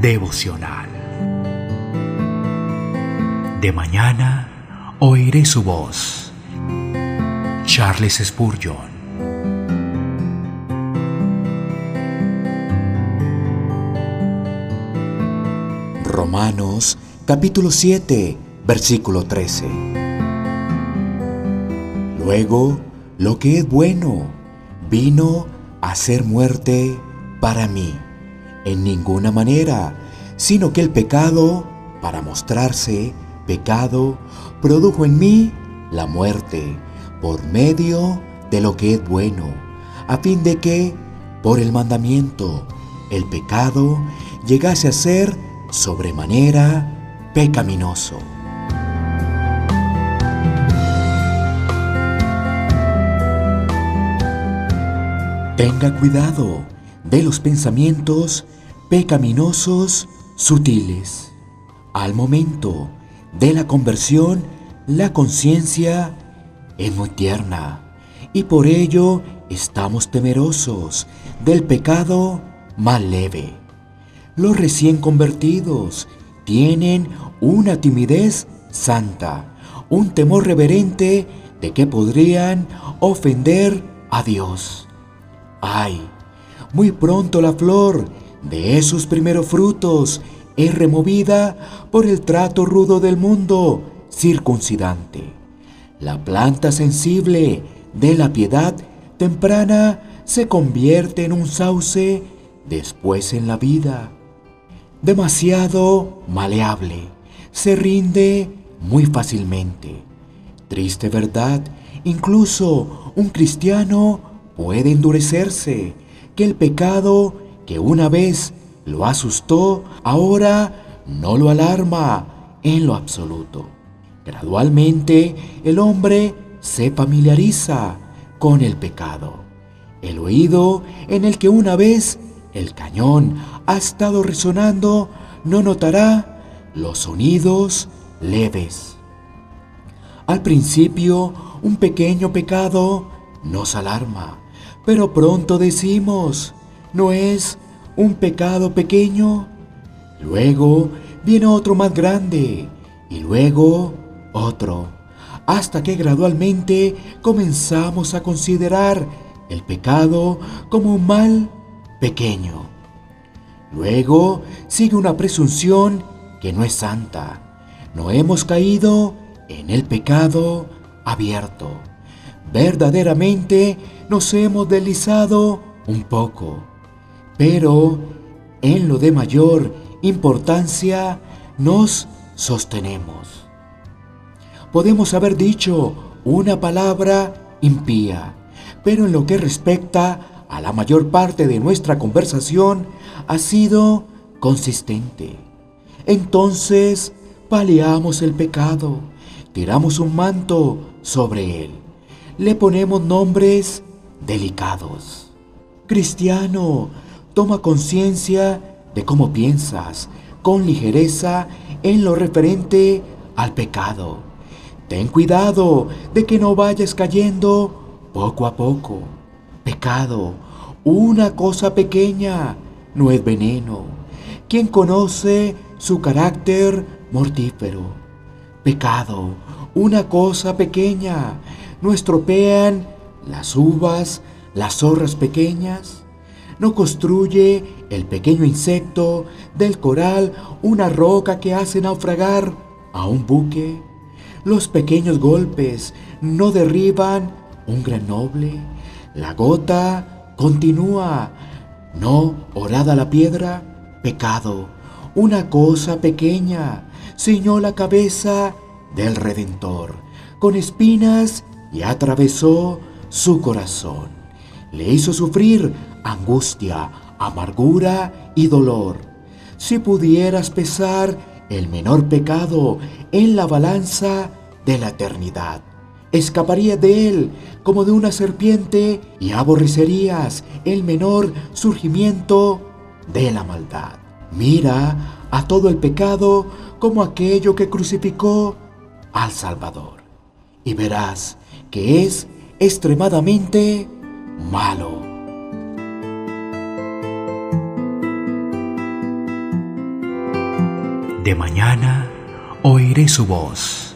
devocional. De mañana oiré su voz. Charles Spurgeon. Romanos capítulo 7, versículo 13. Luego, lo que es bueno vino a ser muerte para mí, en ninguna manera, sino que el pecado, para mostrarse pecado, produjo en mí la muerte por medio de lo que es bueno, a fin de que, por el mandamiento, el pecado llegase a ser sobremanera pecaminoso. Tenga cuidado de los pensamientos pecaminosos sutiles. Al momento de la conversión, la conciencia es muy tierna y por ello estamos temerosos del pecado más leve. Los recién convertidos tienen una timidez santa, un temor reverente de que podrían ofender a Dios. Ay, muy pronto la flor de esos primeros frutos es removida por el trato rudo del mundo circuncidante. La planta sensible de la piedad temprana se convierte en un sauce después en la vida. Demasiado maleable, se rinde muy fácilmente. Triste verdad, incluso un cristiano puede endurecerse, que el pecado que una vez lo asustó, ahora no lo alarma en lo absoluto. Gradualmente el hombre se familiariza con el pecado. El oído en el que una vez el cañón ha estado resonando no notará los sonidos leves. Al principio, un pequeño pecado nos alarma, pero pronto decimos, ¿no es un pecado pequeño? Luego viene otro más grande y luego otro, hasta que gradualmente comenzamos a considerar el pecado como un mal pequeño. Luego sigue una presunción que no es santa. No hemos caído en el pecado abierto. Verdaderamente nos hemos deslizado un poco, pero en lo de mayor importancia nos sostenemos. Podemos haber dicho una palabra impía, pero en lo que respecta a la mayor parte de nuestra conversación ha sido consistente. Entonces, paliamos el pecado, tiramos un manto sobre él, le ponemos nombres delicados. Cristiano, toma conciencia de cómo piensas con ligereza en lo referente al pecado. Ten cuidado de que no vayas cayendo poco a poco. Pecado, una cosa pequeña, no es veneno. ¿Quién conoce su carácter mortífero? Pecado, una cosa pequeña, no estropean las uvas, las zorras pequeñas. No construye el pequeño insecto del coral una roca que hace naufragar a un buque. Los pequeños golpes no derriban un gran noble. La gota continúa, no orada la piedra, pecado. Una cosa pequeña ciñó la cabeza del Redentor con espinas y atravesó su corazón. Le hizo sufrir angustia, amargura y dolor. Si pudieras pesar el menor pecado en la balanza de la eternidad, escaparía de él como de una serpiente y aborrecerías el menor surgimiento de la maldad. Mira a todo el pecado como aquello que crucificó al Salvador y verás que es extremadamente malo. De mañana oiré su voz.